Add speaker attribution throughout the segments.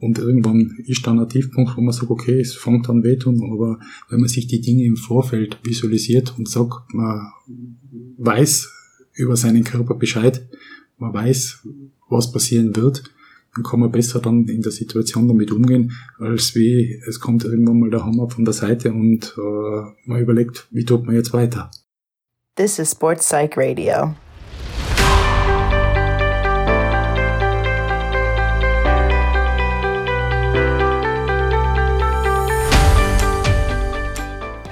Speaker 1: Und irgendwann ist dann ein Tiefpunkt, wo man sagt, okay, es fängt an wehtun, aber wenn man sich die Dinge im Vorfeld visualisiert und sagt, man weiß über seinen Körper Bescheid, man weiß, was passieren wird, dann kann man besser dann in der Situation damit umgehen, als wie es kommt irgendwann mal der Hammer von der Seite und äh, man überlegt, wie tut man jetzt weiter.
Speaker 2: This is Sports Psych Radio.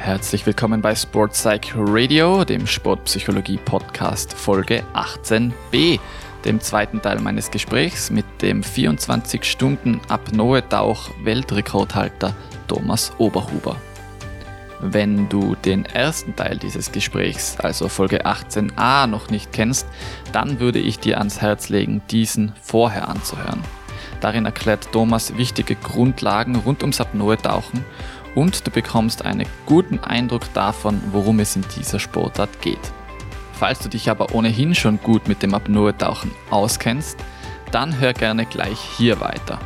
Speaker 3: Herzlich willkommen bei Sports Psych Radio, dem Sportpsychologie Podcast Folge 18b, dem zweiten Teil meines Gesprächs mit dem 24 Stunden Apnoe Tauch Weltrekordhalter Thomas Oberhuber. Wenn du den ersten Teil dieses Gesprächs, also Folge 18a, noch nicht kennst, dann würde ich dir ans Herz legen, diesen vorher anzuhören. Darin erklärt Thomas wichtige Grundlagen rund ums Apnoe-Tauchen und du bekommst einen guten Eindruck davon, worum es in dieser Sportart geht. Falls du dich aber ohnehin schon gut mit dem Apnoe-Tauchen auskennst, dann hör gerne gleich hier weiter.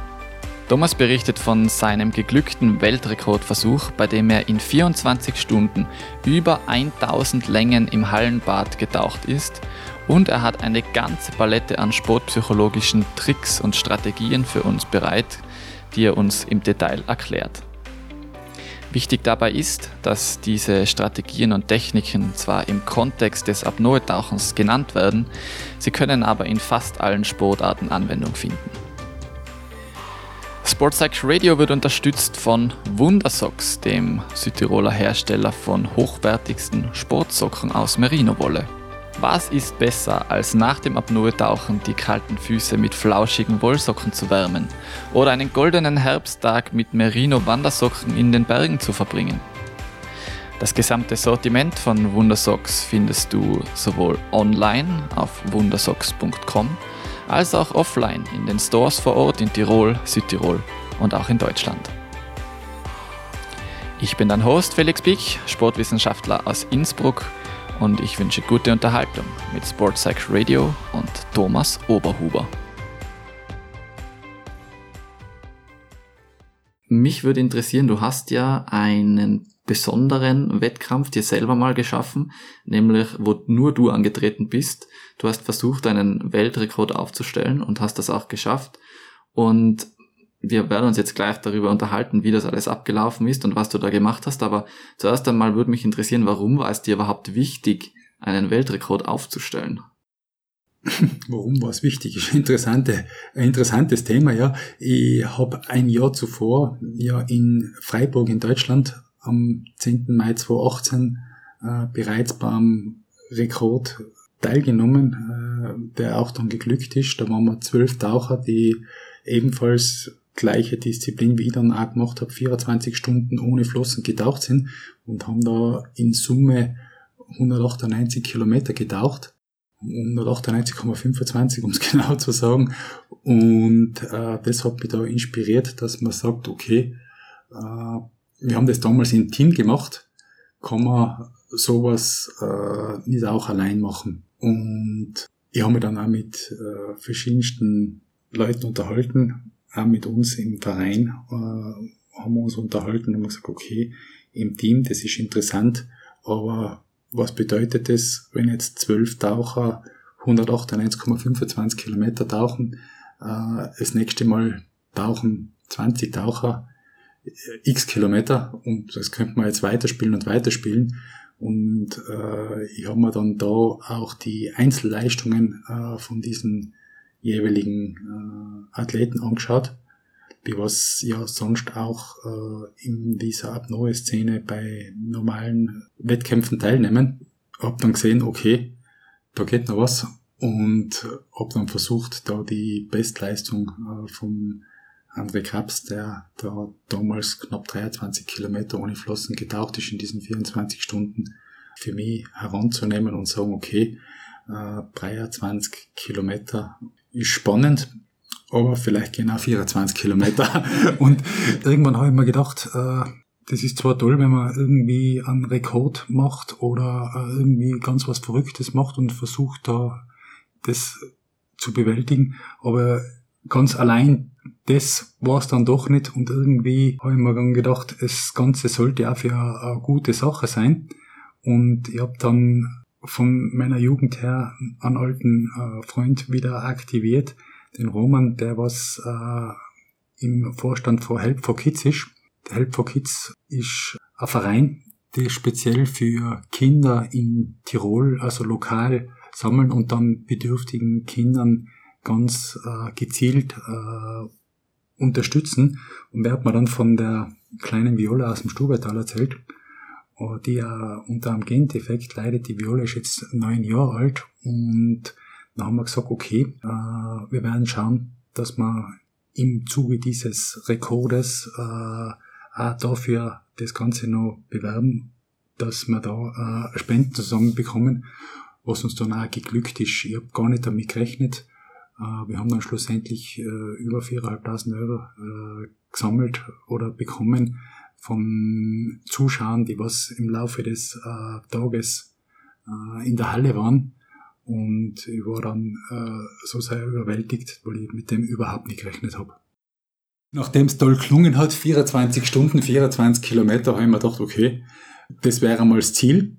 Speaker 3: Thomas berichtet von seinem geglückten Weltrekordversuch, bei dem er in 24 Stunden über 1000 Längen im Hallenbad getaucht ist und er hat eine ganze Palette an sportpsychologischen Tricks und Strategien für uns bereit, die er uns im Detail erklärt. Wichtig dabei ist, dass diese Strategien und Techniken zwar im Kontext des Apnoe-Tauchens genannt werden, sie können aber in fast allen Sportarten Anwendung finden. Sportpsych Radio wird unterstützt von Wundersocks, dem Südtiroler Hersteller von hochwertigsten Sportsocken aus Merino-Wolle. Was ist besser, als nach dem Apnoe-Tauchen die kalten Füße mit flauschigen Wollsocken zu wärmen oder einen goldenen Herbsttag mit Merino-Wandersocken in den Bergen zu verbringen? Das gesamte Sortiment von Wundersocks findest du sowohl online auf wundersocks.com als auch offline in den Stores vor Ort in Tirol, Südtirol und auch in Deutschland. Ich bin dein Host Felix Bick, Sportwissenschaftler aus Innsbruck und ich wünsche gute Unterhaltung mit Sportpsych Radio und Thomas Oberhuber. Mich würde interessieren, du hast ja einen besonderen Wettkampf dir selber mal geschaffen, nämlich wo nur du angetreten bist. Du hast versucht, einen Weltrekord aufzustellen und hast das auch geschafft. Und wir werden uns jetzt gleich darüber unterhalten, wie das alles abgelaufen ist und was du da gemacht hast. Aber zuerst einmal würde mich interessieren, warum war es dir überhaupt wichtig, einen Weltrekord aufzustellen?
Speaker 1: Warum war es wichtig? Interessante, ein interessantes Thema, ja. Ich habe ein Jahr zuvor ja in Freiburg in Deutschland am 10. Mai 2018 äh, bereits beim Rekord teilgenommen, äh, der auch dann geglückt ist. Da waren wir zwölf Taucher, die ebenfalls gleiche Disziplin wie ich dann auch gemacht habe, 24 Stunden ohne Flossen getaucht sind und haben da in Summe 198 Kilometer getaucht. 198,25, um es genau zu sagen. Und äh, das hat mich da inspiriert, dass man sagt, okay, äh, wir haben das damals im Team gemacht, kann man sowas äh, nicht auch allein machen. Und ich habe mich dann auch mit äh, verschiedensten Leuten unterhalten, auch mit uns im Verein äh, haben wir uns unterhalten und haben gesagt, okay, im Team, das ist interessant, aber was bedeutet das, wenn jetzt zwölf Taucher 198,25 Kilometer tauchen, äh, das nächste Mal tauchen 20 Taucher äh, x Kilometer und das könnte man jetzt weiterspielen und weiterspielen. Und äh, ich habe mir dann da auch die Einzelleistungen äh, von diesen jeweiligen äh, Athleten angeschaut, wie was ja sonst auch äh, in dieser Apnoe-Szene bei normalen Wettkämpfen teilnehmen. Hab dann gesehen, okay, da geht noch was und hab dann versucht, da die Bestleistung äh, von André Krabs, der da damals knapp 23 Kilometer ohne Flossen getaucht ist in diesen 24 Stunden, für mich heranzunehmen und sagen, okay, äh, 23 Kilometer spannend, aber vielleicht genau 24 Kilometer. Und irgendwann habe ich mir gedacht, äh, das ist zwar toll, wenn man irgendwie einen Rekord macht oder äh, irgendwie ganz was Verrücktes macht und versucht da das zu bewältigen, aber ganz allein das war es dann doch nicht und irgendwie habe ich mir dann gedacht, das Ganze sollte auch für eine, gute Sache sein und ich habe dann von meiner Jugend her einen alten äh, Freund wieder aktiviert, den Roman, der was äh, im Vorstand von Help for Kids ist. Der Help for Kids ist ein Verein, der speziell für Kinder in Tirol, also lokal sammeln und dann bedürftigen Kindern ganz äh, gezielt äh, unterstützen. Und wer hat mir dann von der kleinen Viola aus dem Stubertal erzählt, äh, die ja unter einem Gendefekt leidet. Die Viola ist jetzt neun Jahre alt und dann haben wir gesagt, okay, äh, wir werden schauen, dass wir im Zuge dieses Rekordes äh, auch dafür das Ganze noch bewerben, dass wir da äh, Spenden zusammenbekommen, was uns dann auch geglückt ist. Ich habe gar nicht damit gerechnet. Wir haben dann schlussendlich über 4.500 Euro gesammelt oder bekommen von Zuschauern, die was im Laufe des äh, Tages äh, in der Halle waren. Und ich war dann äh, so sehr überwältigt, weil ich mit dem überhaupt nicht gerechnet habe. Nachdem es toll gelungen hat, 24 Stunden, 24 Kilometer, habe ich mir gedacht, okay, das wäre einmal das Ziel.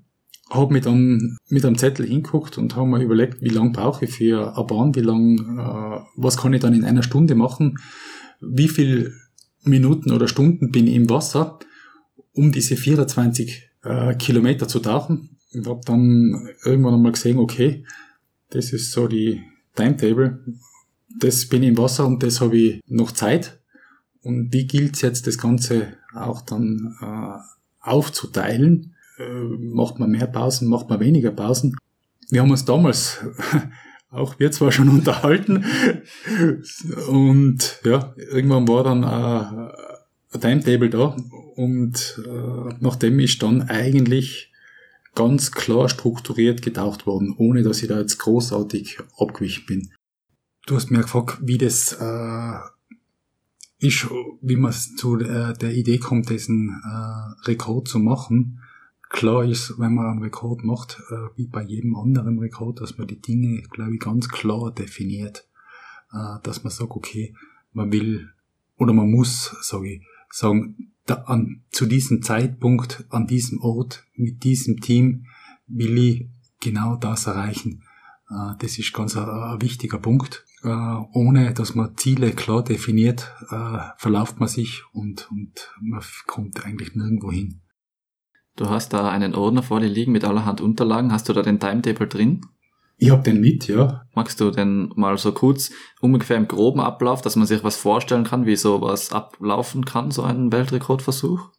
Speaker 1: Habe mich dann mit einem Zettel hinguckt und habe mir überlegt, wie lange brauche ich für eine Bahn, wie lang, äh, was kann ich dann in einer Stunde machen, wie viel Minuten oder Stunden bin im Wasser, um diese 24 äh, Kilometer zu tauchen. Und habe dann irgendwann einmal gesehen, okay, das ist so die Timetable, das bin ich im Wasser und das habe ich noch Zeit und wie gilt es jetzt, das Ganze auch dann äh, aufzuteilen? Äh, macht man mehr Pausen, macht man weniger Pausen? Wir haben uns damals, auch wir zwar schon unterhalten, und ja, irgendwann war dann äh, ein Timetable da und äh, nachdem ist dann eigentlich ganz klar strukturiert getaucht worden, ohne dass ich da jetzt großartig abgewichen bin. Du hast mir gefragt, wie das äh, ist, wie man zu der, der Idee kommt, diesen äh, Rekord zu machen. Klar ist, wenn man einen Rekord macht, äh, wie bei jedem anderen Rekord, dass man die Dinge, glaube ich, ganz klar definiert. Äh, dass man sagt, okay, man will oder man muss, sage ich, sagen, da, an, zu diesem Zeitpunkt, an diesem Ort, mit diesem Team will ich genau das erreichen. Äh, das ist ganz ein, ein wichtiger Punkt. Äh, ohne dass man Ziele klar definiert, äh, verlauft man sich und, und man kommt eigentlich nirgendwo hin.
Speaker 3: Du hast da einen Ordner vor dir liegen mit allerhand Unterlagen. Hast du da den Timetable drin?
Speaker 1: Ich hab den mit, ja.
Speaker 3: Magst du denn mal so kurz ungefähr im groben Ablauf, dass man sich was vorstellen kann, wie sowas ablaufen kann, so ein Weltrekordversuch?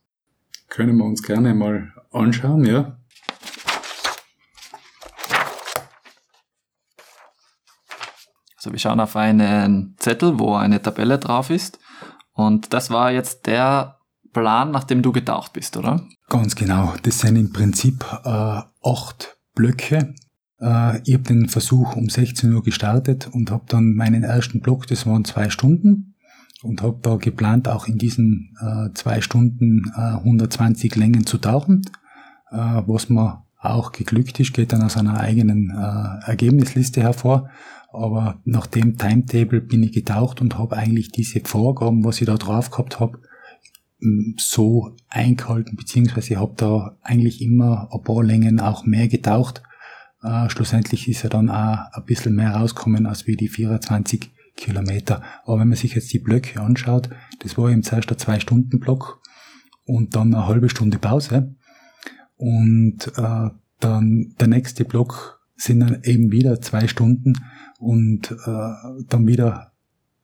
Speaker 1: Können wir uns gerne mal anschauen, ja.
Speaker 3: Also wir schauen auf einen Zettel, wo eine Tabelle drauf ist. Und das war jetzt der Plan, nachdem du getaucht bist, oder?
Speaker 1: Ganz genau. Das sind im Prinzip äh, acht Blöcke. Äh, ich habe den Versuch um 16 Uhr gestartet und habe dann meinen ersten Block, das waren zwei Stunden, und habe da geplant, auch in diesen äh, zwei Stunden äh, 120 Längen zu tauchen, äh, was mir auch geglückt ist, geht dann aus einer eigenen äh, Ergebnisliste hervor. Aber nach dem Timetable bin ich getaucht und habe eigentlich diese Vorgaben, was ich da drauf gehabt habe, so eingehalten, beziehungsweise ich habe da eigentlich immer ein paar Längen auch mehr getaucht. Äh, schlussendlich ist ja dann auch ein bisschen mehr rausgekommen als wie die 24 Kilometer. Aber wenn man sich jetzt die Blöcke anschaut, das war eben zuerst ein Zwei-Stunden-Block und dann eine halbe Stunde Pause. Und äh, dann der nächste Block sind dann eben wieder zwei Stunden und äh, dann wieder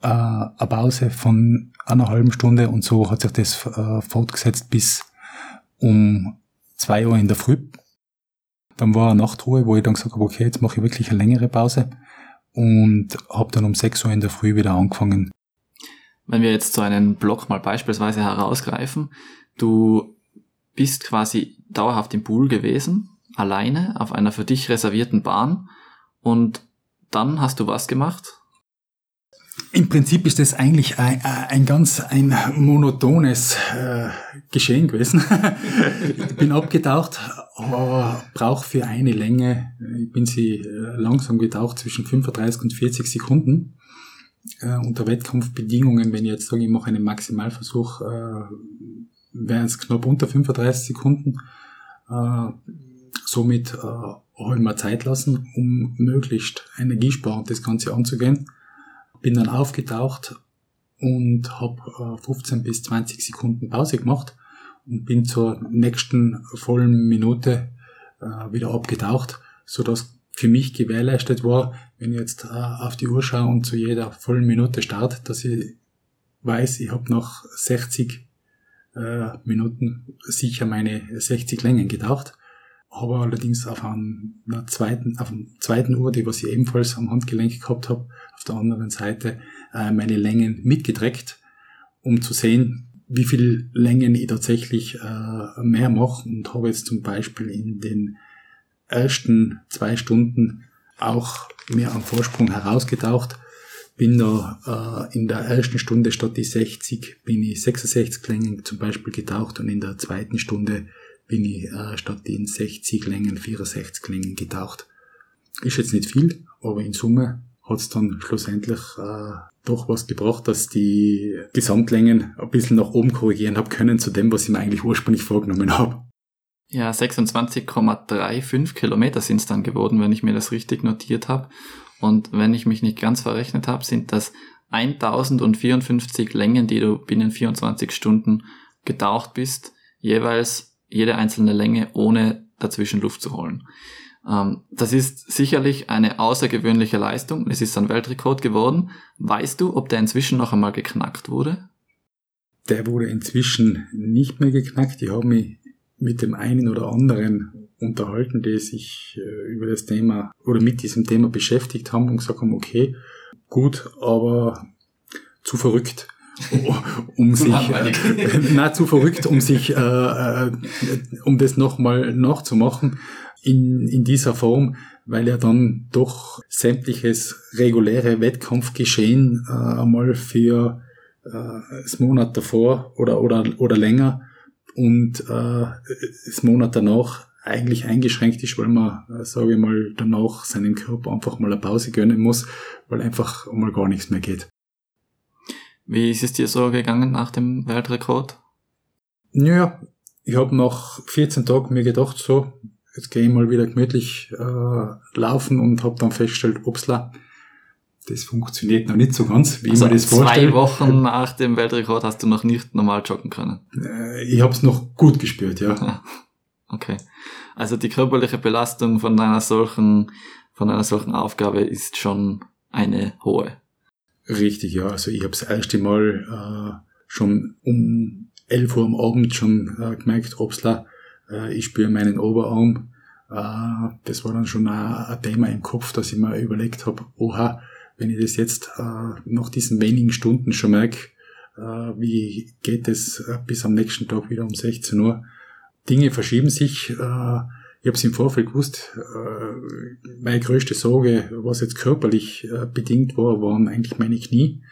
Speaker 1: äh, eine Pause von einer halben Stunde und so hat sich das äh, fortgesetzt bis um zwei Uhr in der Früh. Dann war eine Nachtruhe, wo ich dann gesagt habe, okay, jetzt mache ich wirklich eine längere Pause und habe dann um sechs Uhr in der Früh wieder angefangen.
Speaker 3: Wenn wir jetzt so einen Block mal beispielsweise herausgreifen, du bist quasi dauerhaft im Pool gewesen, alleine auf einer für dich reservierten Bahn und dann hast du was gemacht?
Speaker 1: Im Prinzip ist das eigentlich ein, ein ganz ein monotones äh, Geschehen gewesen. ich bin abgetaucht, aber brauche für eine Länge, ich bin sie äh, langsam getaucht zwischen 35 und 40 Sekunden. äh, unter Wettkampfbedingungen, wenn ich jetzt sage, ich mache einen Maximalversuch, äh, wären es knapp unter 35 Sekunden. Äh, somit äh, habe ich mir Zeit lassen, um möglichst energiesparend das Ganze anzugehen. Bin dann aufgetaucht und habe äh, 15 bis 20 Sekunden Pause gemacht und bin zur nächsten vollen Minute äh, wieder abgetaucht, so dass für mich gewährleistet war, wenn ich jetzt äh, auf die Uhr schaue und zu jeder vollen Minute start, dass ich weiß, ich habe nach 60 äh, Minuten sicher meine 60 Längen getaucht. Habe allerdings auf, einer zweiten, auf einer zweiten Uhr, die was ich ebenfalls am Handgelenk gehabt habe, auf der anderen Seite äh, meine Längen mitgedreckt, um zu sehen, wie viel Längen ich tatsächlich äh, mehr mache und habe jetzt zum Beispiel in den ersten zwei Stunden auch mehr am Vorsprung herausgetaucht. Bin da äh, in der ersten Stunde statt die 60 bin ich 66 Längen zum Beispiel getaucht und in der zweiten Stunde bin ich äh, statt den 60 Längen 64 Längen getaucht. Ist jetzt nicht viel, aber in Summe hat es dann schlussendlich äh, doch was gebracht, dass die Gesamtlängen ein bisschen nach oben korrigieren habe können zu dem, was ich mir eigentlich ursprünglich vorgenommen habe.
Speaker 3: Ja, 26,35 Kilometer sind es dann geworden, wenn ich mir das richtig notiert habe. Und wenn ich mich nicht ganz verrechnet habe, sind das 1054 Längen, die du binnen 24 Stunden getaucht bist, jeweils jede einzelne Länge, ohne dazwischen Luft zu holen. Ähm, das ist sicherlich eine außergewöhnliche Leistung. Es ist ein Weltrekord geworden. Weißt du, ob der inzwischen noch einmal geknackt wurde?
Speaker 1: Der wurde inzwischen nicht mehr geknackt. Ich habe mich mit dem einen oder anderen unterhalten, die sich äh, über das Thema oder mit diesem Thema beschäftigt haben und gesagt haben, okay, gut, aber zu verrückt um sich äh, na zu verrückt, um sich äh, äh, um das nochmal nachzumachen in, in dieser Form, weil er dann doch sämtliches reguläre Wettkampfgeschehen äh, einmal für äh, das Monat davor oder oder oder länger und äh, das Monat danach eigentlich eingeschränkt ist, weil man, äh, sage ich mal, danach seinem Körper einfach mal eine Pause gönnen muss, weil einfach mal gar nichts mehr geht.
Speaker 3: Wie ist es dir so gegangen nach dem Weltrekord?
Speaker 1: Naja, ich habe nach 14 Tagen mir gedacht, so, jetzt gehe ich mal wieder gemütlich äh, laufen und habe dann festgestellt, upsla, das funktioniert noch nicht so ganz, wie also man das
Speaker 3: vorstellt. Zwei Wochen nach dem Weltrekord hast du noch nicht normal joggen können.
Speaker 1: Äh, ich habe es noch gut gespürt, ja.
Speaker 3: Okay. Also die körperliche Belastung von einer solchen, von einer solchen Aufgabe ist schon eine hohe.
Speaker 1: Richtig, ja. Also ich habe das erste Mal äh, schon um 11 Uhr am Abend schon äh, gemerkt, obsla, äh, ich spüre meinen Oberarm. Äh, das war dann schon ein, ein Thema im Kopf, dass ich mir überlegt habe, oha, wenn ich das jetzt äh, nach diesen wenigen Stunden schon merke, äh, wie geht es äh, bis am nächsten Tag wieder um 16 Uhr. Dinge verschieben sich. Äh, ich habe es im Vorfeld gewusst. Äh, meine größte Sorge, was jetzt körperlich äh, bedingt war, waren eigentlich meine Knie,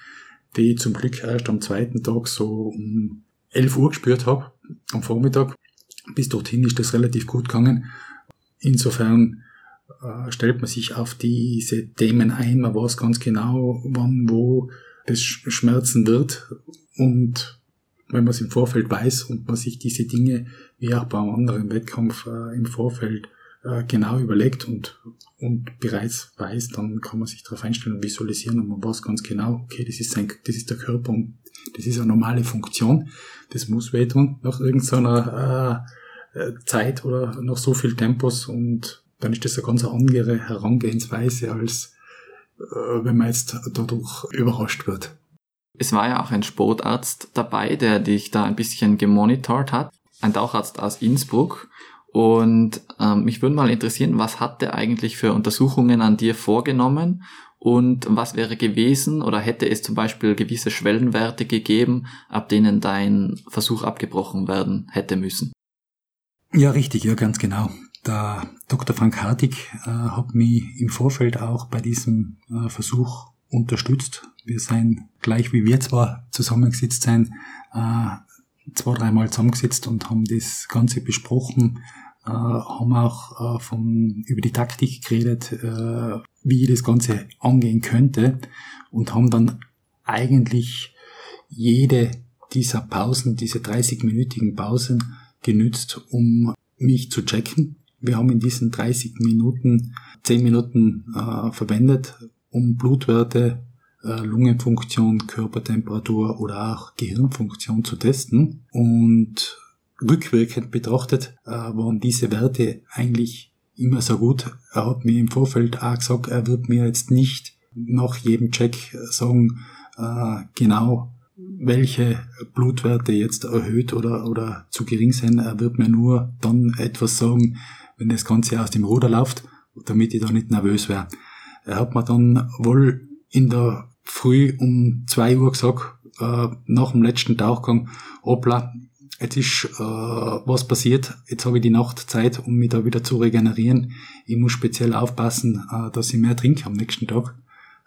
Speaker 1: die ich zum Glück erst am zweiten Tag so um 11 Uhr gespürt habe, am Vormittag. Bis dorthin ist das relativ gut gegangen. Insofern äh, stellt man sich auf diese Themen ein, man weiß ganz genau, wann, wo es schmerzen wird und wenn man es im Vorfeld weiß und man sich diese Dinge, wie auch beim anderen Wettkampf äh, im Vorfeld äh, genau überlegt und, und bereits weiß, dann kann man sich darauf einstellen und visualisieren und man weiß ganz genau, okay, das ist, sein, das ist der Körper und das ist eine normale Funktion, das muss wehtun nach irgendeiner äh, Zeit oder nach so viel Tempos und dann ist das eine ganz andere Herangehensweise, als äh, wenn man jetzt dadurch überrascht wird.
Speaker 3: Es war ja auch ein Sportarzt dabei, der dich da ein bisschen gemonitort hat. Ein Taucharzt aus Innsbruck. Und ähm, mich würde mal interessieren, was hat der eigentlich für Untersuchungen an dir vorgenommen und was wäre gewesen oder hätte es zum Beispiel gewisse Schwellenwerte gegeben, ab denen dein Versuch abgebrochen werden hätte müssen?
Speaker 1: Ja, richtig, ja, ganz genau. Der Dr. Frank Hartig äh, hat mich im Vorfeld auch bei diesem äh, Versuch unterstützt. Wir sind, gleich wie wir zwar zusammengesetzt sind, äh, zwei, dreimal zusammengesetzt und haben das Ganze besprochen, äh, haben auch äh, von, über die Taktik geredet, äh, wie das Ganze angehen könnte und haben dann eigentlich jede dieser Pausen, diese 30-minütigen Pausen genützt, um mich zu checken. Wir haben in diesen 30 Minuten 10 Minuten äh, verwendet, um Blutwerte, äh, Lungenfunktion, Körpertemperatur oder auch Gehirnfunktion zu testen. Und rückwirkend betrachtet äh, waren diese Werte eigentlich immer so gut. Er hat mir im Vorfeld auch gesagt, er wird mir jetzt nicht nach jedem Check sagen, äh, genau welche Blutwerte jetzt erhöht oder, oder zu gering sind. Er wird mir nur dann etwas sagen, wenn das Ganze aus dem Ruder läuft, damit ich da nicht nervös wäre. Er hat mir dann wohl in der Früh um zwei Uhr gesagt, äh, nach dem letzten Tauchgang, hoppla, jetzt ist äh, was passiert, jetzt habe ich die Nacht Zeit, um mich da wieder zu regenerieren. Ich muss speziell aufpassen, äh, dass ich mehr trinke am nächsten Tag,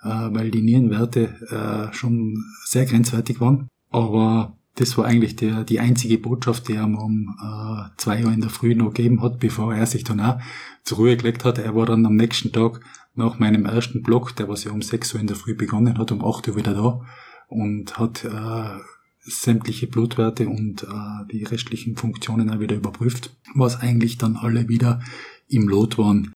Speaker 1: äh, weil die Nierenwerte äh, schon sehr grenzwertig waren. Aber das war eigentlich der, die einzige Botschaft, die er mir um äh, zwei Uhr in der Früh noch gegeben hat, bevor er sich dann auch zur Ruhe gelegt hat. Er war dann am nächsten Tag nach meinem ersten Block, der was ja um sechs Uhr in der Früh begonnen hat, um acht Uhr wieder da und hat äh, sämtliche Blutwerte und äh, die restlichen Funktionen auch wieder überprüft, was eigentlich dann alle wieder im Lot waren.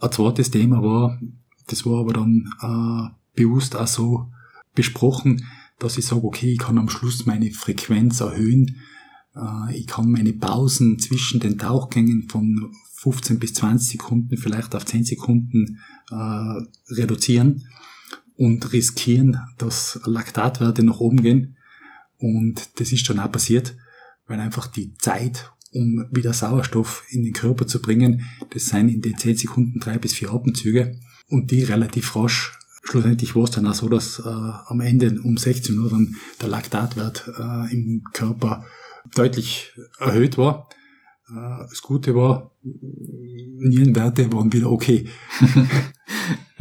Speaker 1: Ein zweites Thema war, das war aber dann äh, bewusst auch so besprochen, dass ich sage, okay, ich kann am Schluss meine Frequenz erhöhen, äh, ich kann meine Pausen zwischen den Tauchgängen von 15 bis 20 Sekunden, vielleicht auf 10 Sekunden äh, reduzieren und riskieren, dass Laktatwerte nach oben gehen. Und das ist dann auch passiert, weil einfach die Zeit, um wieder Sauerstoff in den Körper zu bringen, das sind in den 10 Sekunden drei bis vier Atemzüge und die relativ rasch. Schlussendlich war es dann auch so, dass äh, am Ende um 16 Uhr dann der Laktatwert äh, im Körper deutlich erhöht war. Äh, das Gute war, Nierenwerte waren wieder okay.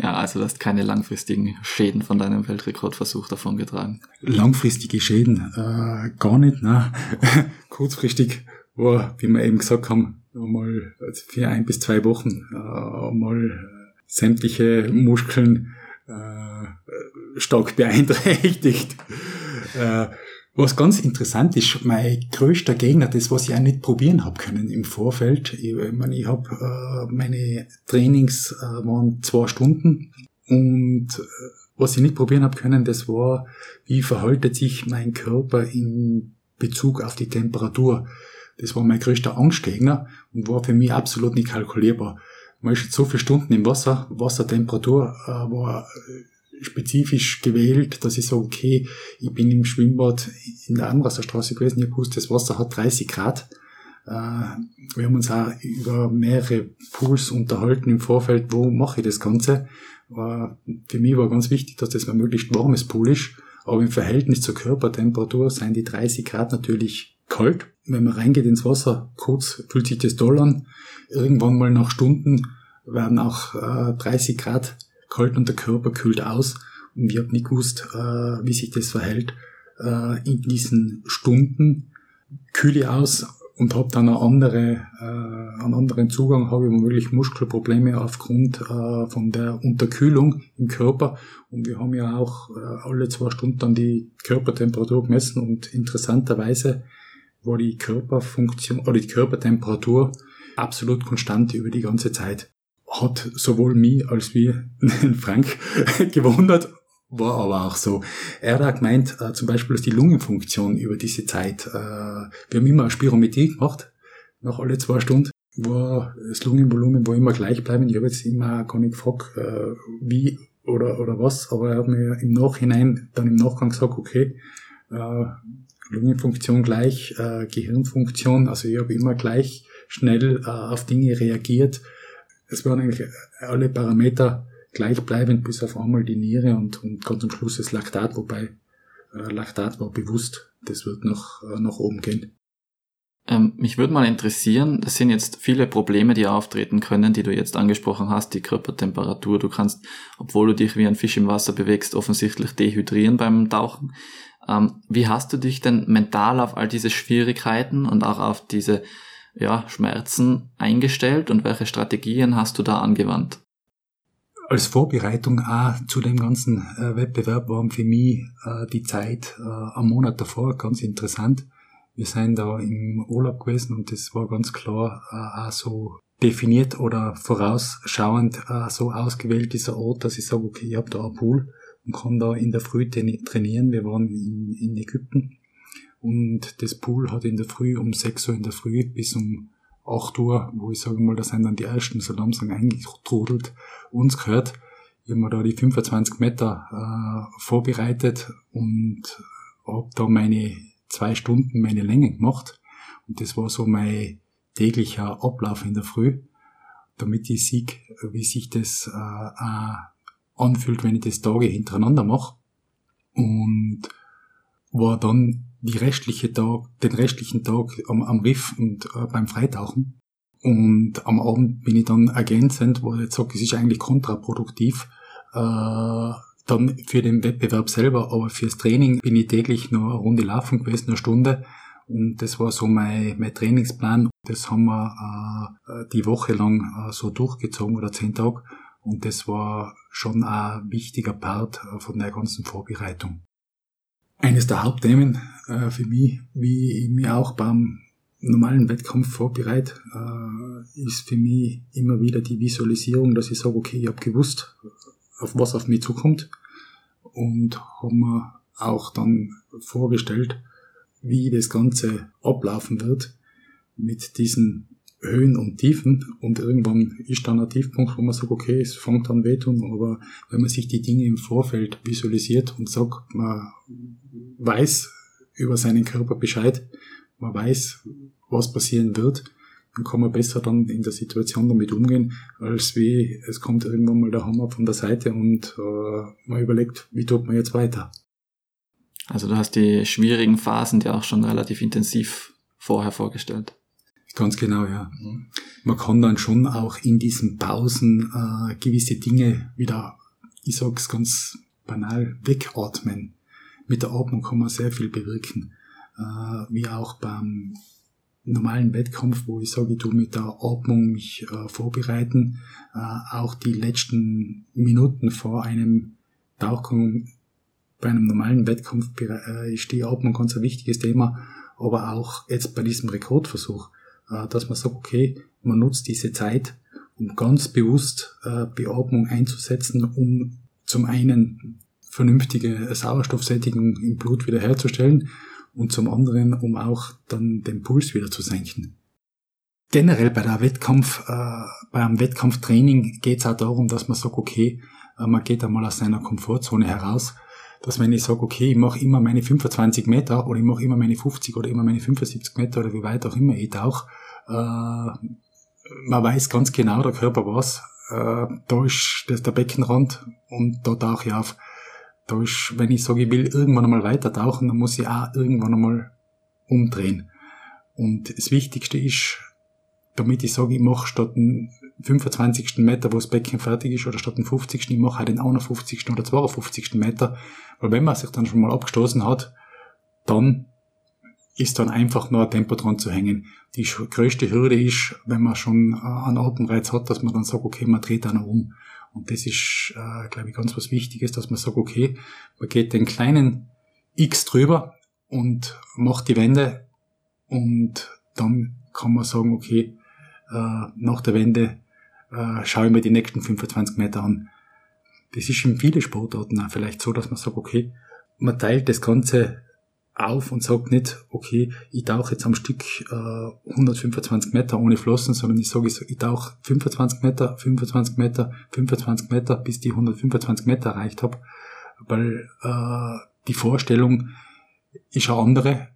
Speaker 3: ja, also du hast keine langfristigen Schäden von deinem Weltrekordversuch davon getragen.
Speaker 1: Langfristige Schäden äh, gar nicht. Ne? Kurzfristig war, wie wir eben gesagt haben, mal für ein bis zwei Wochen äh, mal sämtliche Muskeln äh, stark beeinträchtigt. Äh, was ganz interessant ist, mein größter Gegner, das, was ich auch nicht probieren habe können im Vorfeld, ich, ich meine, ich habe äh, meine Trainings äh, waren zwei Stunden und äh, was ich nicht probieren habe können, das war, wie verhaltet sich mein Körper in Bezug auf die Temperatur. Das war mein größter Angstgegner und war für mich absolut nicht kalkulierbar. Man ist jetzt so viele Stunden im Wasser, Wassertemperatur äh, war äh, spezifisch gewählt, dass ich sage, okay, ich bin im Schwimmbad in der Anwasserstraße gewesen, ich wusste, das Wasser hat 30 Grad. Äh, wir haben uns auch über mehrere Pools unterhalten im Vorfeld, wo mache ich das Ganze. Für mich war ganz wichtig, dass das ein möglichst warmes Pool ist, aber im Verhältnis zur Körpertemperatur sind die 30 Grad natürlich kalt. Wenn man reingeht ins Wasser, kurz fühlt sich das toll an. Irgendwann mal nach Stunden werden auch 30 Grad kalt und der Körper kühlt aus. Und ich habe nicht gewusst, äh, wie sich das verhält. Äh, in diesen Stunden kühle ich aus und habe dann eine andere, äh, einen anderen Zugang, habe ich womöglich Muskelprobleme aufgrund äh, von der Unterkühlung im Körper. Und wir haben ja auch äh, alle zwei Stunden dann die Körpertemperatur gemessen und interessanterweise war die Körperfunktion oder die Körpertemperatur absolut konstant über die ganze Zeit hat sowohl mich als wie Frank gewundert, war aber auch so. Er hat gemeint, äh, zum Beispiel, dass die Lungenfunktion über diese Zeit, äh, wir haben immer eine Spirometrie gemacht, nach alle zwei Stunden, war das Lungenvolumen war immer gleich bleiben. Ich habe jetzt immer gar nicht gefragt, äh, wie oder, oder was, aber er hat mir im Nachhinein dann im Nachgang gesagt, okay, äh, Lungenfunktion gleich, äh, Gehirnfunktion, also ich habe immer gleich schnell äh, auf Dinge reagiert, es waren eigentlich alle Parameter gleichbleibend, bis auf einmal die Niere und, und ganz am Schluss das Laktat, wobei äh, Laktat war bewusst, das wird noch äh, nach oben gehen.
Speaker 3: Ähm, mich würde mal interessieren, das sind jetzt viele Probleme, die auftreten können, die du jetzt angesprochen hast, die Körpertemperatur. Du kannst, obwohl du dich wie ein Fisch im Wasser bewegst, offensichtlich dehydrieren beim Tauchen. Ähm, wie hast du dich denn mental auf all diese Schwierigkeiten und auch auf diese ja, Schmerzen eingestellt und welche Strategien hast du da angewandt?
Speaker 1: als Vorbereitung auch zu dem ganzen äh, Wettbewerb war für mich äh, die Zeit äh, am Monat davor ganz interessant. Wir sind da im Urlaub gewesen und das war ganz klar auch so definiert oder vorausschauend so ausgewählt, dieser Ort, dass ich sage, okay, ich habe da einen Pool und kann da in der Früh trainieren. Wir waren in, in Ägypten und das Pool hat in der Früh um 6 Uhr in der Früh bis um 8 Uhr, wo ich sage mal, da sind dann die ersten so langsam eingetrudelt, uns gehört. Ich habe mir da die 25 Meter äh, vorbereitet und habe da meine zwei Stunden meine Länge gemacht. Und das war so mein täglicher Ablauf in der Früh, damit ich sehe, wie sich das äh, anfühlt, wenn ich das Tage hintereinander mache. Und war dann die restliche Tag, den restlichen Tag am, am Riff und äh, beim Freitauchen. Und am Abend bin ich dann ergänzend, wo ich jetzt sage, es ist eigentlich kontraproduktiv, äh, dann für den Wettbewerb selber, aber fürs Training bin ich täglich noch eine Runde laufen gewesen, eine Stunde. Und das war so mein, mein Trainingsplan. Das haben wir äh, die Woche lang äh, so durchgezogen oder zehn Tage. Und das war schon ein wichtiger Part äh, von der ganzen Vorbereitung. Eines der Hauptthemen äh, für mich, wie ich mich auch beim normalen Wettkampf vorbereite, äh, ist für mich immer wieder die Visualisierung, dass ich sage, okay, ich habe gewusst, auf was auf mich zukommt und habe mir auch dann vorgestellt, wie das Ganze ablaufen wird mit diesen Höhen und Tiefen und irgendwann ist dann ein Tiefpunkt, wo man sagt, okay, es fängt an wehtun, aber wenn man sich die Dinge im Vorfeld visualisiert und sagt, man weiß über seinen Körper Bescheid, man weiß, was passieren wird, dann kann man besser dann in der Situation damit umgehen, als wie es kommt irgendwann mal der Hammer von der Seite und äh, man überlegt, wie tut man jetzt weiter.
Speaker 3: Also du hast die schwierigen Phasen dir auch schon relativ intensiv vorher vorgestellt.
Speaker 1: Ganz genau, ja. Man kann dann schon auch in diesen Pausen äh, gewisse Dinge wieder, ich sag's ganz banal, wegatmen. Mit der Atmung kann man sehr viel bewirken. Äh, wie auch beim normalen Wettkampf, wo ich sage, ich tu mit der Atmung mich äh, vorbereiten. Äh, auch die letzten Minuten vor einem Tauchgang bei einem normalen Wettkampf äh, ist die Atmung ganz ein wichtiges Thema, aber auch jetzt bei diesem Rekordversuch dass man sagt, okay, man nutzt diese Zeit, um ganz bewusst äh, Beatmung einzusetzen, um zum einen vernünftige Sauerstoffsättigung im Blut wiederherzustellen und zum anderen, um auch dann den Puls wieder zu senken. Generell bei der Wettkampf, äh, beim Wettkampftraining geht es auch darum, dass man sagt, okay, äh, man geht einmal aus seiner Komfortzone heraus, dass wenn ich sage, okay, ich mache immer meine 25 Meter oder ich mache immer meine 50 oder immer meine 75 Meter oder wie weit auch immer ich tauche, äh, man weiß ganz genau, der Körper was. Äh, da ist das der Beckenrand und da tauche ich auf. Da ist, wenn ich sage, ich will irgendwann einmal weiter tauchen, dann muss ich auch irgendwann einmal umdrehen. Und das Wichtigste ist, damit ich sage, ich mache statt dem 25. Meter, wo das Becken fertig ist, oder statt dem 50. ich mache halt den 51. oder 52. Meter. Weil wenn man sich dann schon mal abgestoßen hat, dann ist dann einfach nur ein Tempo dran zu hängen. Die größte Hürde ist, wenn man schon äh, einen Atemreiz hat, dass man dann sagt, okay, man dreht dann um. Und das ist, äh, glaube ich, ganz was Wichtiges, dass man sagt, okay, man geht den kleinen X drüber und macht die Wende und dann kann man sagen, okay, äh, nach der Wende äh, schaue ich mir die nächsten 25 Meter an. Das ist in vielen Sportarten auch vielleicht so, dass man sagt, okay, man teilt das Ganze auf und sagt nicht, okay, ich tauche jetzt am Stück äh, 125 Meter ohne Flossen, sondern ich sage, ich tauche 25 Meter, 25 Meter, 25 Meter, bis die 125 Meter erreicht habe, weil äh, die Vorstellung ist eine andere,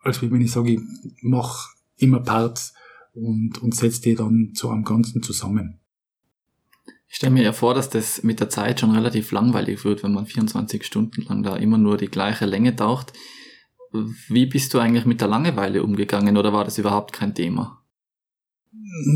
Speaker 1: als wenn ich sage, ich mache immer Parts und, und setze die dann zu einem Ganzen zusammen.
Speaker 3: Ich stelle mir ja vor, dass das mit der Zeit schon relativ langweilig wird, wenn man 24 Stunden lang da immer nur die gleiche Länge taucht. Wie bist du eigentlich mit der Langeweile umgegangen oder war das überhaupt kein Thema?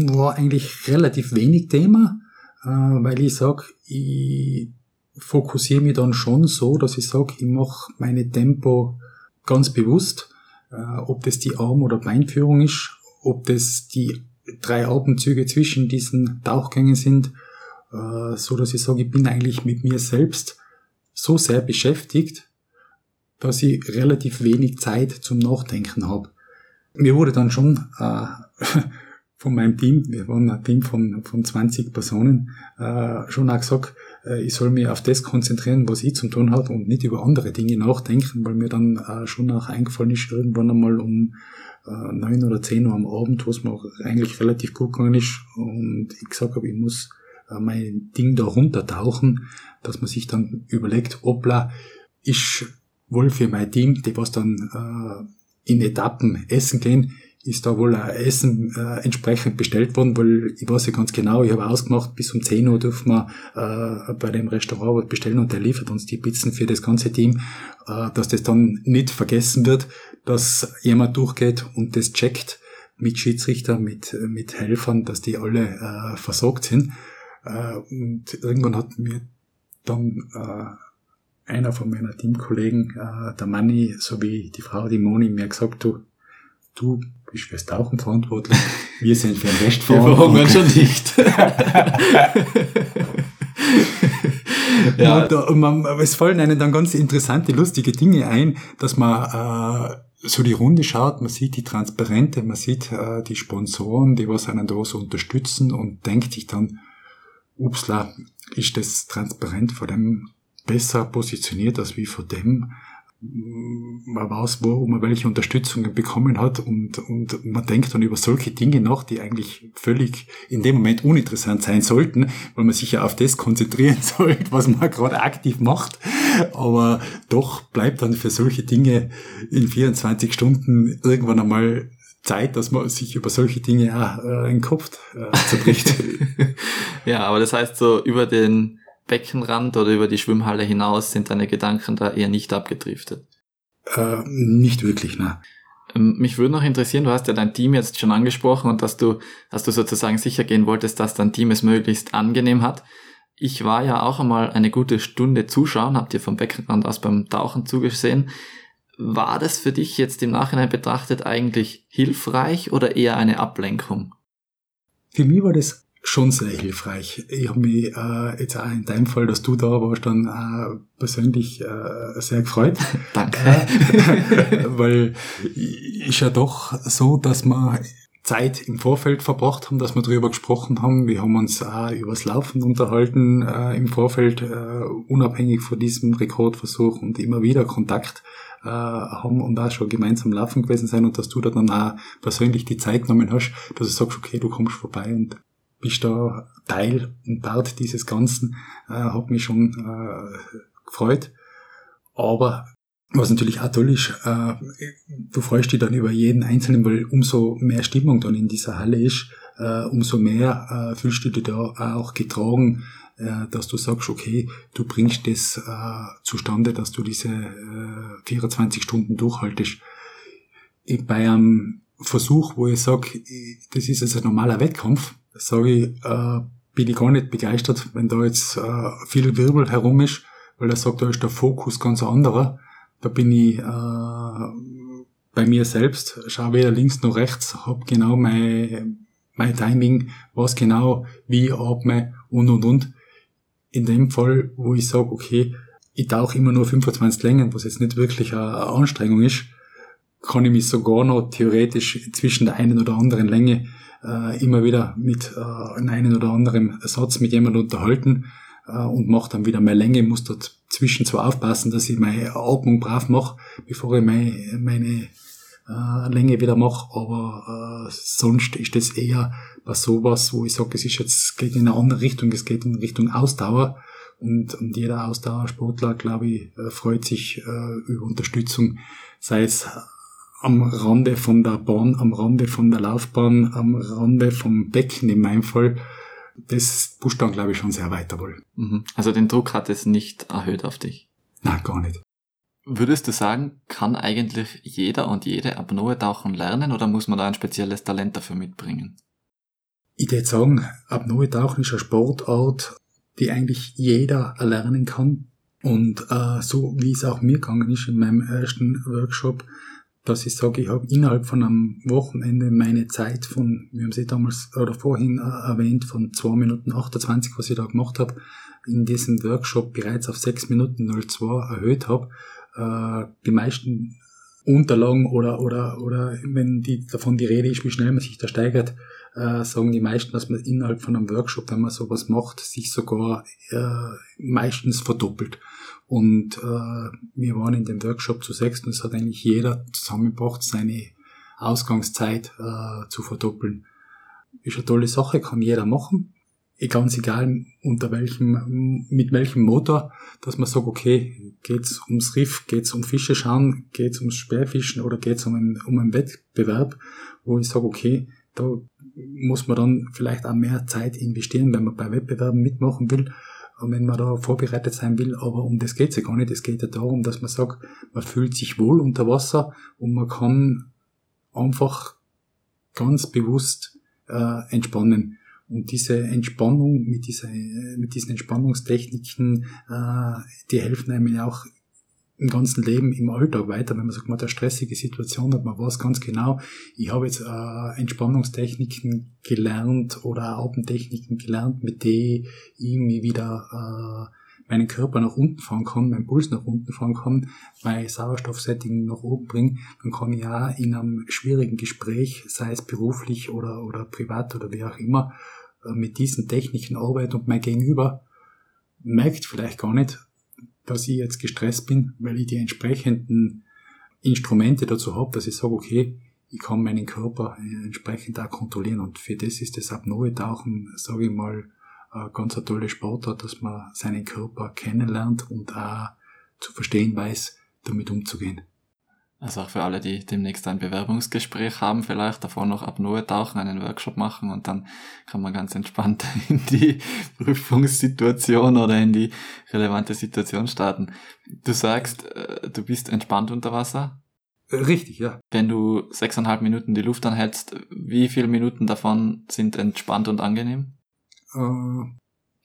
Speaker 1: War eigentlich relativ wenig Thema, äh, weil ich sag, ich fokussiere mich dann schon so, dass ich sag, ich mache meine Tempo ganz bewusst, äh, ob das die Arm- oder Beinführung ist, ob das die drei Atemzüge zwischen diesen Tauchgängen sind, äh, so dass ich sage, ich bin eigentlich mit mir selbst so sehr beschäftigt, dass ich relativ wenig Zeit zum Nachdenken habe. Mir wurde dann schon äh, von meinem Team, wir waren ein Team von, von 20 Personen, äh, schon auch gesagt, äh, ich soll mich auf das konzentrieren, was ich zum tun habe und nicht über andere Dinge nachdenken, weil mir dann äh, schon auch eingefallen ist, irgendwann einmal um äh, neun oder zehn Uhr am Abend, wo es mir eigentlich relativ gut gegangen ist und ich gesagt habe, ich muss äh, mein Ding da runtertauchen, dass man sich dann überlegt, obla, ist wohl für mein Team, die was dann äh, in Etappen essen gehen, ist da wohl ein Essen äh, entsprechend bestellt worden, weil ich weiß ja ganz genau, ich habe ausgemacht, bis um 10 Uhr dürfen wir äh, bei dem Restaurant was bestellen und der liefert uns die Pizzen für das ganze Team, äh, dass das dann nicht vergessen wird, dass jemand durchgeht und das checkt mit Schiedsrichter, mit, mit Helfern, dass die alle äh, versorgt sind. Äh, und irgendwann hat mir dann äh, einer von meiner Teamkollegen, äh, der Manni, sowie die Frau, die Moni, mir gesagt, du, du bist fürs Tauchen verantwortlich, wir sind für den Rest
Speaker 3: verantwortlich. Wir verhungern schon nicht.
Speaker 1: ja. Und, man, es fallen einem dann ganz interessante, lustige Dinge ein, dass man äh, so die Runde schaut, man sieht die Transparente, man sieht äh, die Sponsoren, die was einen da so unterstützen und denkt sich dann, upsla, ist das transparent vor dem besser positioniert als wie vor dem, man weiß, wo man welche Unterstützungen bekommen hat und, und man denkt dann über solche Dinge nach, die eigentlich völlig in dem Moment uninteressant sein sollten, weil man sich ja auf das konzentrieren sollte, was man gerade aktiv macht. Aber doch bleibt dann für solche Dinge in 24 Stunden irgendwann einmal Zeit, dass man sich über solche Dinge auch äh, den Kopf äh, zerbricht.
Speaker 3: ja, aber das heißt so über den Beckenrand oder über die Schwimmhalle hinaus sind deine Gedanken da eher nicht abgedriftet?
Speaker 1: Äh, nicht wirklich, ne.
Speaker 3: Mich würde noch interessieren, du hast ja dein Team jetzt schon angesprochen und dass du, dass du sozusagen sicher gehen wolltest, dass dein Team es möglichst angenehm hat. Ich war ja auch einmal eine gute Stunde zuschauen, habt ihr vom Beckenrand aus beim Tauchen zugesehen. War das für dich jetzt im Nachhinein betrachtet eigentlich hilfreich oder eher eine Ablenkung?
Speaker 1: Für mich war das schon sehr hilfreich. Ich habe mich äh, jetzt auch in deinem Fall, dass du da warst, dann äh, persönlich äh, sehr gefreut.
Speaker 3: Danke.
Speaker 1: Äh, weil ist ja doch so, dass man Zeit im Vorfeld verbracht haben, dass wir darüber gesprochen haben. Wir haben uns auch übers Laufen unterhalten äh, im Vorfeld, äh, unabhängig von diesem Rekordversuch und immer wieder Kontakt äh, haben und auch schon gemeinsam laufen gewesen sein und dass du da dann auch persönlich die Zeit genommen hast, dass du sagst, okay, du kommst vorbei und bist da Teil und Part dieses Ganzen, äh, hat mich schon äh, gefreut. Aber was natürlich auch toll ist, äh, du freust dich dann über jeden Einzelnen, weil umso mehr Stimmung dann in dieser Halle ist, äh, umso mehr äh, fühlst du dich da auch getragen, äh, dass du sagst, okay, du bringst das äh, zustande, dass du diese äh, 24 Stunden durchhaltest. Bei einem Versuch, wo ich sage, das ist jetzt ein normaler Wettkampf, sage ich, äh, bin ich gar nicht begeistert, wenn da jetzt äh, viel Wirbel herum ist, weil er sagt, da ist der Fokus ganz anderer. Da bin ich äh, bei mir selbst, schaue weder links noch rechts, hab genau mein, mein Timing, was genau, wie atme und und und. In dem Fall, wo ich sage, okay, ich tauche immer nur 25 Längen, was jetzt nicht wirklich eine Anstrengung ist, kann ich mich sogar noch theoretisch zwischen der einen oder anderen Länge äh, immer wieder mit äh, einem oder anderen Satz mit jemandem unterhalten äh, und mache dann wieder mehr Länge, muss dazwischen zwar aufpassen, dass ich meine Atmung brav mache, bevor ich meine, meine äh, Länge wieder mache, aber äh, sonst ist das eher bei sowas, wo ich sage, es ist jetzt geht in eine andere Richtung, es geht in Richtung Ausdauer. Und, und jeder Ausdauersportler, glaube ich, äh, freut sich äh, über Unterstützung, sei es am Rande von der Bahn, am Rande von der Laufbahn, am Rande vom Becken in meinem Fall, das pusht dann, glaube ich, schon sehr weiter wohl.
Speaker 3: Mhm. Also den Druck hat es nicht erhöht auf dich?
Speaker 1: Nein, gar nicht.
Speaker 3: Würdest du sagen, kann eigentlich jeder und jede Apnoe tauchen lernen oder muss man da ein spezielles Talent dafür mitbringen?
Speaker 1: Ich würde sagen, Apnoe tauchen ist eine Sportart, die eigentlich jeder erlernen kann. Und äh, so wie es auch mir gegangen ist in meinem ersten Workshop, dass ich sage, ich habe innerhalb von einem Wochenende meine Zeit von, wir haben sie damals oder vorhin äh, erwähnt, von 2 Minuten 28, was ich da gemacht habe, in diesem Workshop bereits auf 6 Minuten 02 erhöht habe. Äh, die meisten Unterlagen oder, oder, oder wenn die, davon die Rede ist, wie schnell man sich da steigert, äh, sagen die meisten, dass man innerhalb von einem Workshop, wenn man sowas macht, sich sogar meistens verdoppelt. Und äh, wir waren in dem Workshop zu sechs und es hat eigentlich jeder zusammengebracht, seine Ausgangszeit äh, zu verdoppeln. Ist eine tolle Sache, kann jeder machen. Ganz egal unter welchem, mit welchem Motor, dass man sagt, okay, geht's ums Riff, geht's um Fische schauen, geht's ums Sperrfischen oder geht's um einen, um einen Wettbewerb, wo ich sage, okay, da muss man dann vielleicht auch mehr Zeit investieren, wenn man bei Wettbewerben mitmachen will und wenn man da vorbereitet sein will, aber um das geht's ja gar nicht. Es geht ja darum, dass man sagt, man fühlt sich wohl unter Wasser und man kann einfach ganz bewusst äh, entspannen. Und diese Entspannung mit, dieser, mit diesen Entspannungstechniken, äh, die helfen einem ja auch im ganzen Leben, im Alltag weiter. Wenn man sagt, man hat eine stressige Situation hat, man weiß ganz genau, ich habe jetzt äh, Entspannungstechniken gelernt oder Atemtechniken gelernt, mit denen ich mich wieder äh, meinen Körper nach unten fahren kann, meinen Puls nach unten fahren kann, mein Sauerstoffsetting nach oben bringen, dann kann ich auch in einem schwierigen Gespräch, sei es beruflich oder, oder privat oder wie auch immer, äh, mit diesen Techniken arbeiten und mein Gegenüber merkt vielleicht gar nicht, dass ich jetzt gestresst bin, weil ich die entsprechenden Instrumente dazu habe, dass ich sage, okay, ich kann meinen Körper entsprechend auch kontrollieren. Und für das ist das Apnoe-Tauchen, sage ich mal, ganz eine tolle Sportart, dass man seinen Körper kennenlernt und auch zu verstehen weiß, damit umzugehen.
Speaker 3: Also auch für alle, die demnächst ein Bewerbungsgespräch haben, vielleicht davor noch Apnoe tauchen, einen Workshop machen und dann kann man ganz entspannt in die Prüfungssituation oder in die relevante Situation starten. Du sagst, äh, du bist entspannt unter Wasser?
Speaker 1: Richtig, ja.
Speaker 3: Wenn du sechseinhalb Minuten die Luft anhältst, wie viele Minuten davon sind entspannt und angenehm?
Speaker 1: Äh,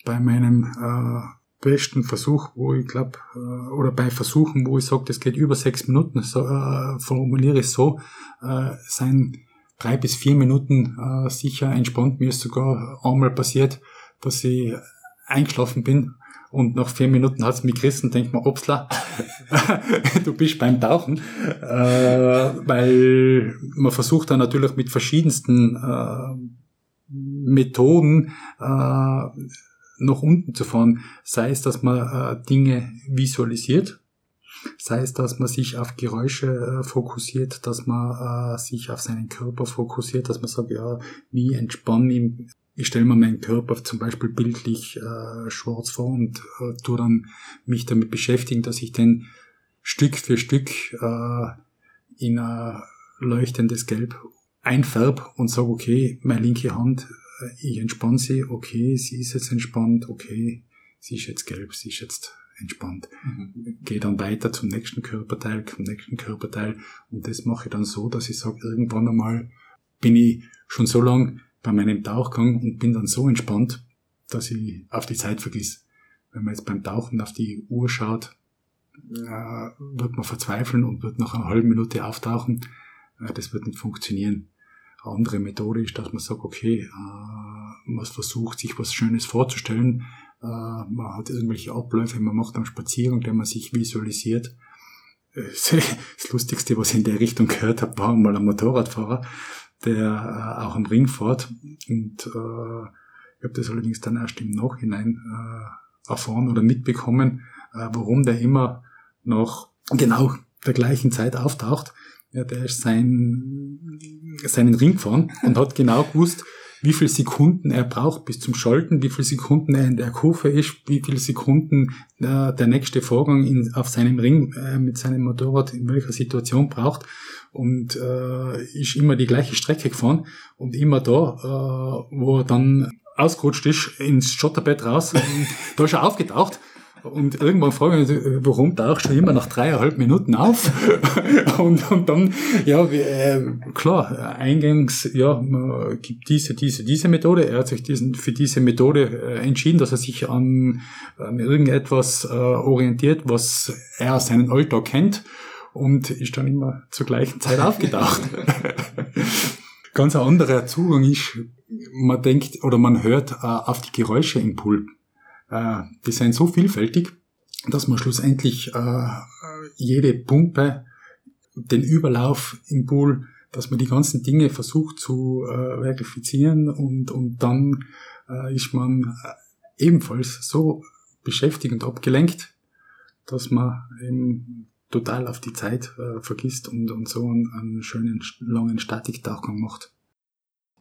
Speaker 1: bei meinem äh, besten Versuch, wo ich glaube, äh, oder bei Versuchen, wo ich sage, das geht über sechs Minuten, so, äh, formuliere ich so, äh, sein drei bis vier Minuten äh, sicher entspannt. Mir ist sogar einmal passiert, dass ich eingeschlafen bin und nach vier Minuten hat's mich gerissen, denkt man, Opsla, du bist beim Tauchen, äh, weil man versucht dann natürlich mit verschiedensten äh, Methoden äh, nach unten zu fahren. Sei es, dass man äh, Dinge visualisiert, sei es, dass man sich auf Geräusche äh, fokussiert, dass man äh, sich auf seinen Körper fokussiert, dass man sagt, ja, wie entspanne ich, ich stelle mir meinen Körper zum Beispiel bildlich äh, schwarz vor und äh, tu dann mich damit beschäftigen, dass ich den Stück für Stück äh, in ein leuchtendes Gelb einfärb und sage, okay, meine linke Hand ich entspanne sie, okay, sie ist jetzt entspannt, okay, sie ist jetzt gelb, sie ist jetzt entspannt. Mhm. Gehe dann weiter zum nächsten Körperteil, zum nächsten Körperteil und das mache ich dann so, dass ich sage, irgendwann einmal bin ich schon so lang bei meinem Tauchgang und bin dann so entspannt, dass ich auf die Zeit vergiss. Wenn man jetzt beim Tauchen auf die Uhr schaut, äh, wird man verzweifeln und wird nach einer halben Minute auftauchen. Äh, das wird nicht funktionieren andere Methode ist, dass man sagt, okay, äh, man versucht, sich was Schönes vorzustellen. Äh, man hat irgendwelche Abläufe, man macht einen Spaziergang, der man sich visualisiert. Äh, das Lustigste, was ich in der Richtung gehört habe, war mal ein Motorradfahrer, der auch am Ring fährt. Und ich habe das allerdings dann erst im Nachhinein erfahren oder mitbekommen, warum der immer nach genau der gleichen Zeit auftaucht. Ja, der ist sein, seinen Ring gefahren und hat genau gewusst, wie viele Sekunden er braucht bis zum Schalten, wie viele Sekunden er in der Kurve ist, wie viele Sekunden äh, der nächste Vorgang in, auf seinem Ring äh, mit seinem Motorrad in welcher Situation braucht. Und äh, ist immer die gleiche Strecke gefahren und immer da, äh, wo er dann ausgerutscht ist, ins Schotterbett raus, da ist er aufgetaucht und irgendwann frage ich mich, warum tauchst du immer nach dreieinhalb Minuten auf? und, und dann, ja, äh, klar, eingangs, ja, gibt diese, diese, diese Methode. Er hat sich diesen, für diese Methode äh, entschieden, dass er sich an, an irgendetwas äh, orientiert, was er aus seinem Alltag kennt. und ist dann immer zur gleichen Zeit aufgetaucht. Ganz ein anderer Zugang ist, man denkt oder man hört äh, auf die Geräusche im Pool. Äh, die sind so vielfältig, dass man schlussendlich äh, jede Pumpe, den Überlauf im Pool, dass man die ganzen Dinge versucht zu äh, verifizieren und, und dann äh, ist man äh, ebenfalls so beschäftigt und abgelenkt, dass man eben total auf die Zeit äh, vergisst und, und so einen, einen schönen langen Statiktauchgang macht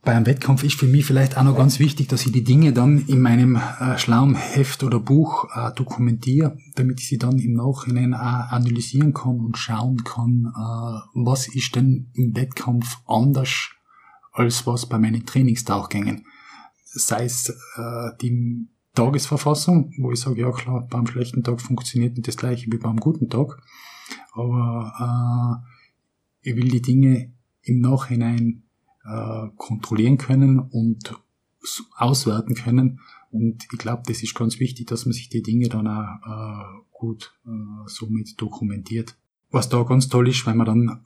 Speaker 1: bei einem Wettkampf ist für mich vielleicht auch noch ganz wichtig, dass ich die Dinge dann in meinem äh, schlauen Heft oder Buch äh, dokumentiere, damit ich sie dann im Nachhinein auch analysieren kann und schauen kann, äh, was ist denn im Wettkampf anders als was bei meinen Trainingstauchgängen. Sei es äh, die Tagesverfassung, wo ich sage, ja klar, beim schlechten Tag funktioniert nicht das gleiche wie beim guten Tag, aber äh, ich will die Dinge im Nachhinein äh, kontrollieren können und auswerten können. Und ich glaube, das ist ganz wichtig, dass man sich die Dinge dann auch äh, gut äh, somit dokumentiert. Was da ganz toll ist, wenn man dann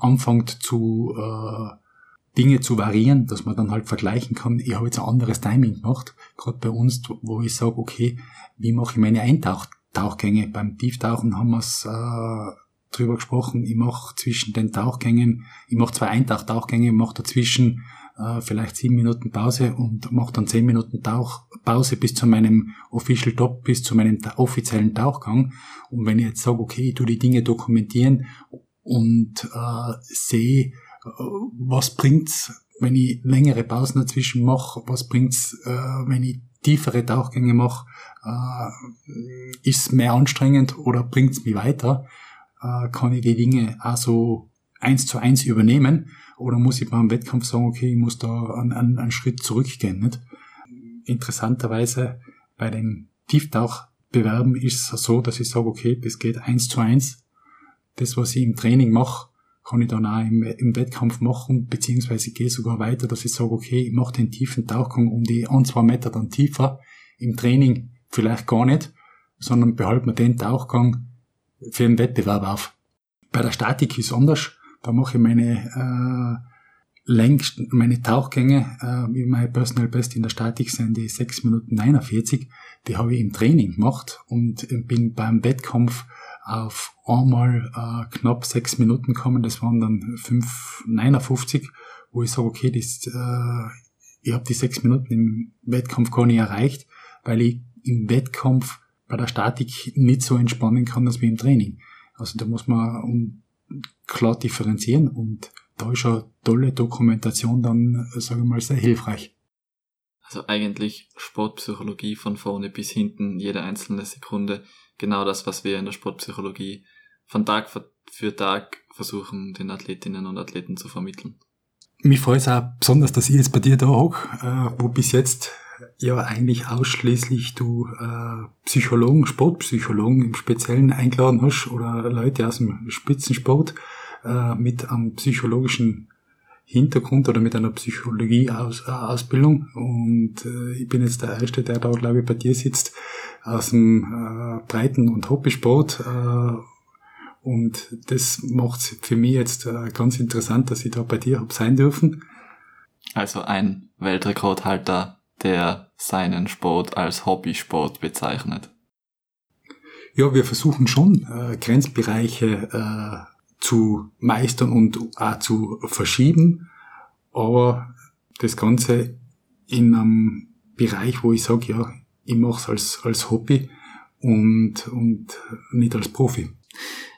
Speaker 1: anfängt zu äh, Dinge zu variieren, dass man dann halt vergleichen kann, ich habe jetzt ein anderes Timing gemacht, gerade bei uns, wo ich sage, okay, wie mache ich meine Eintauchgänge? Beim Tieftauchen haben wir es äh, drüber gesprochen, ich mache zwischen den Tauchgängen, ich mache zwei Eintauchtauchgänge, mache dazwischen äh, vielleicht sieben Minuten Pause und mache dann zehn Minuten Tauchpause bis zu meinem Official Top, bis zu meinem offiziellen Tauchgang. Und wenn ich jetzt sage, okay, ich tu die Dinge dokumentieren und äh, sehe, äh, was bringt's, wenn ich längere Pausen dazwischen mache, was bringt's, äh, wenn ich tiefere Tauchgänge mache, äh, ist mehr anstrengend oder bringt's mich weiter? Äh, kann ich die Dinge auch so eins zu eins übernehmen oder muss ich beim Wettkampf sagen, okay, ich muss da einen, einen, einen Schritt zurückgehen. Nicht? Interessanterweise bei den Tieftauchbewerben ist es so, dass ich sage, okay, das geht eins zu eins. Das, was ich im Training mache, kann ich dann auch im, im Wettkampf machen, beziehungsweise gehe sogar weiter, dass ich sage, okay, ich mache den tiefen Tauchgang um die ein, zwei Meter dann tiefer, im Training vielleicht gar nicht, sondern behalte mir den Tauchgang für einen Wettbewerb auf. Bei der Statik ist anders. Da mache ich meine äh, längst, meine Tauchgänge, äh, wie mein Personal Best in der Statik sind die 6 Minuten 49. Die habe ich im Training gemacht und bin beim Wettkampf auf einmal äh, knapp 6 Minuten gekommen. Das waren dann 5,59, wo ich sage, okay, das, äh, ich habe die 6 Minuten im Wettkampf gar nicht erreicht, weil ich im Wettkampf bei der Statik nicht so entspannen kann, als wie im Training. Also da muss man klar differenzieren und da ist eine tolle Dokumentation dann, sage ich mal, sehr hilfreich.
Speaker 3: Also eigentlich Sportpsychologie von vorne bis hinten, jede einzelne Sekunde, genau das, was wir in der Sportpsychologie von Tag für Tag versuchen, den Athletinnen und Athleten zu vermitteln.
Speaker 1: Mich freut es auch besonders, dass ich jetzt bei dir da auch, äh, wo bis jetzt ja eigentlich ausschließlich du äh, Psychologen, Sportpsychologen im Speziellen eingeladen hast oder Leute aus dem Spitzensport äh, mit einem psychologischen Hintergrund oder mit einer Psychologie-Ausbildung. Äh, und äh, ich bin jetzt der Erste, der da, glaube ich, bei dir sitzt, aus dem äh, Breiten- und Hobbysport. Äh, und das macht für mich jetzt äh, ganz interessant, dass ich da bei dir hab sein dürfen.
Speaker 3: Also ein Weltrekordhalter der seinen Sport als Hobbysport bezeichnet?
Speaker 1: Ja, wir versuchen schon äh, Grenzbereiche äh, zu meistern und auch zu verschieben, aber das Ganze in einem Bereich, wo ich sage, ja, ich mache es als, als Hobby und, und nicht als Profi.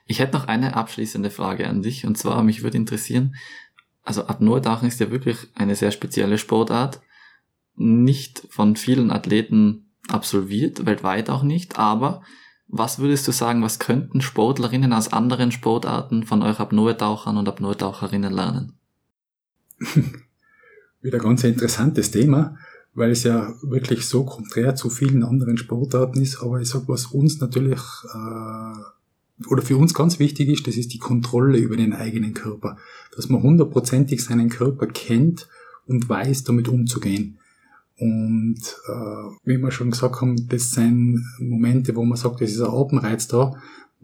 Speaker 3: Ich hätte noch eine abschließende Frage an dich, und zwar mich würde interessieren, also Apnoe-Tauchen ist ja wirklich eine sehr spezielle Sportart nicht von vielen Athleten absolviert, weltweit auch nicht, aber was würdest du sagen, was könnten Sportlerinnen aus anderen Sportarten von euch Apnoe-Tauchern und Apnoe-Taucherinnen lernen?
Speaker 1: Wieder ganz interessantes Thema, weil es ja wirklich so konträr zu vielen anderen Sportarten ist, aber ich sag, was uns natürlich äh, oder für uns ganz wichtig ist, das ist die Kontrolle über den eigenen Körper. Dass man hundertprozentig seinen Körper kennt und weiß, damit umzugehen. Und äh, wie wir schon gesagt haben, das sind Momente, wo man sagt, es ist ein Atemreiz da,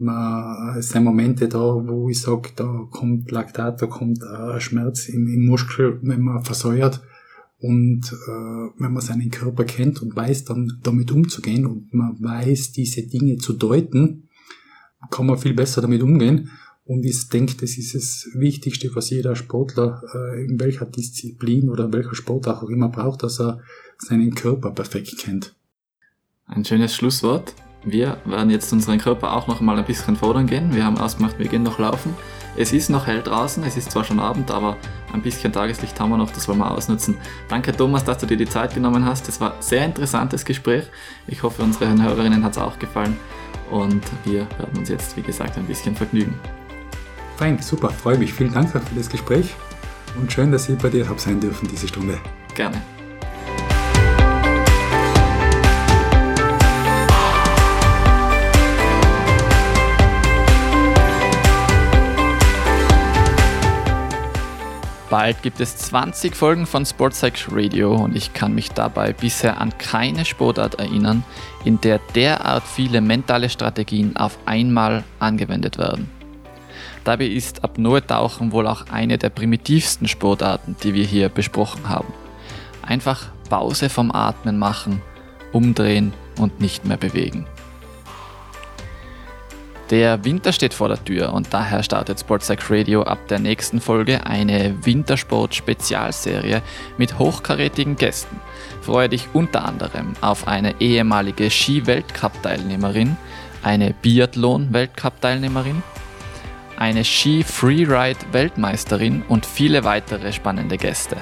Speaker 1: man, es sind Momente da, wo ich sage, da kommt Laktat, da kommt äh, Schmerz im, im Muskel, wenn man versäuert. Und äh, wenn man seinen Körper kennt und weiß, dann damit umzugehen und man weiß, diese Dinge zu deuten, kann man viel besser damit umgehen. Und ich denke, das ist das Wichtigste, was jeder Sportler äh, in welcher Disziplin oder welcher Sport auch immer braucht, dass er seinen Körper perfekt kennt.
Speaker 3: Ein schönes Schlusswort. Wir werden jetzt unseren Körper auch noch mal ein bisschen fordern gehen. Wir haben ausgemacht, wir gehen noch laufen. Es ist noch hell draußen, es ist zwar schon Abend, aber ein bisschen Tageslicht haben wir noch, das wollen wir ausnutzen. Danke Thomas, dass du dir die Zeit genommen hast. Es war ein sehr interessantes Gespräch. Ich hoffe, unseren Hörerinnen hat es auch gefallen und wir werden uns jetzt, wie gesagt, ein bisschen vergnügen.
Speaker 1: Fein, super, freue mich. Vielen Dank für das Gespräch und schön, dass ich bei dir habe sein dürfen diese Stunde.
Speaker 3: Gerne. Bald gibt es 20 Folgen von Sportsex Radio und ich kann mich dabei bisher an keine Sportart erinnern, in der derart viele mentale Strategien auf einmal angewendet werden. Dabei ist Apnoe-Tauchen wohl auch eine der primitivsten Sportarten, die wir hier besprochen haben. Einfach Pause vom Atmen machen, umdrehen und nicht mehr bewegen. Der Winter steht vor der Tür und daher startet Sportsack Radio ab der nächsten Folge eine Wintersport-Spezialserie mit hochkarätigen Gästen. Freue dich unter anderem auf eine ehemalige Ski-Weltcup-Teilnehmerin, eine Biathlon-Weltcup-Teilnehmerin, eine Ski-Freeride-Weltmeisterin und viele weitere spannende Gäste.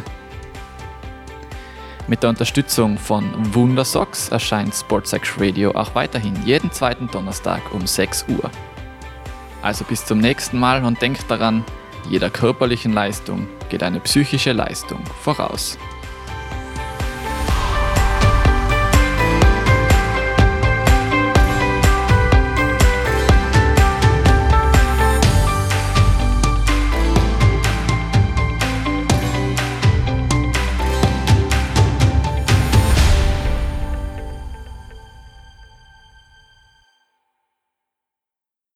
Speaker 3: Mit der Unterstützung von Wundersocks erscheint Sportsex Radio auch weiterhin jeden zweiten Donnerstag um 6 Uhr. Also bis zum nächsten Mal und denkt daran, jeder körperlichen Leistung geht eine psychische Leistung voraus.